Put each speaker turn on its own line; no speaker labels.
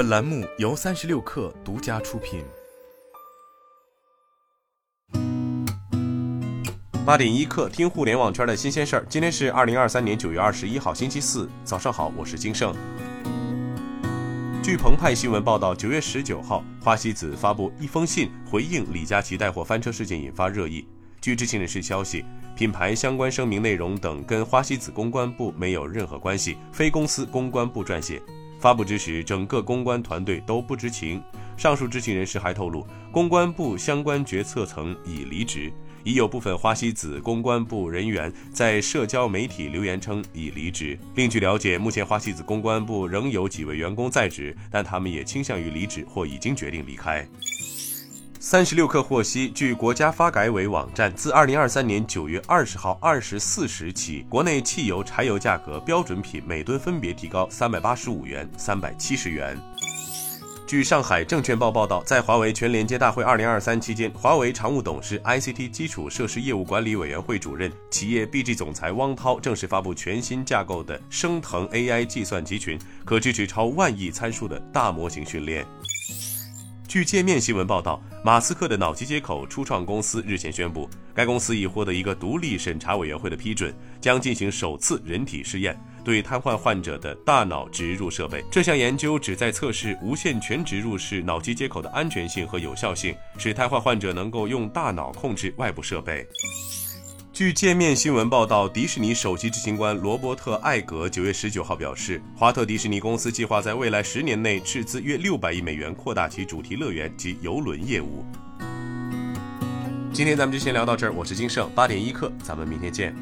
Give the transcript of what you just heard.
本栏目由三十六氪独家出品。
八点一刻，听互联网圈的新鲜事儿。今天是二零二三年九月二十一号，星期四，早上好，我是金盛。据澎湃新闻报道，九月十九号，花西子发布一封信回应李佳琦带货翻车事件引发热议。据知情人士消息，品牌相关声明内容等跟花西子公关部没有任何关系，非公司公关部撰写。发布之时，整个公关团队都不知情。上述知情人士还透露，公关部相关决策层已离职，已有部分花西子公关部人员在社交媒体留言称已离职。另据了解，目前花西子公关部仍有几位员工在职，但他们也倾向于离职或已经决定离开。三十六氪获悉，据国家发改委网站，自二零二三年九月二十号二十四时起，国内汽油、柴油价格标准品每吨分别提高三百八十五元、三百七十元。据上海证券报报道，在华为全连接大会二零二三期间，华为常务董事、ICT 基础设施业务管理委员会主任、企业 BG 总裁汪涛正式发布全新架构的升腾 AI 计算集群，可支持超万亿参数的大模型训练。据界面新闻报道，马斯克的脑机接口初创公司日前宣布，该公司已获得一个独立审查委员会的批准，将进行首次人体试验，对瘫痪患者的大脑植入设备。这项研究旨在测试无线全植入式脑机接口的安全性和有效性，使瘫痪患者能够用大脑控制外部设备。据界面新闻报道，迪士尼首席执行官罗伯特·艾格九月十九号表示，华特迪士尼公司计划在未来十年内斥资约六百亿美元扩大其主题乐园及游轮业务。今天咱们就先聊到这儿，我是金盛八点一刻，咱们明天见。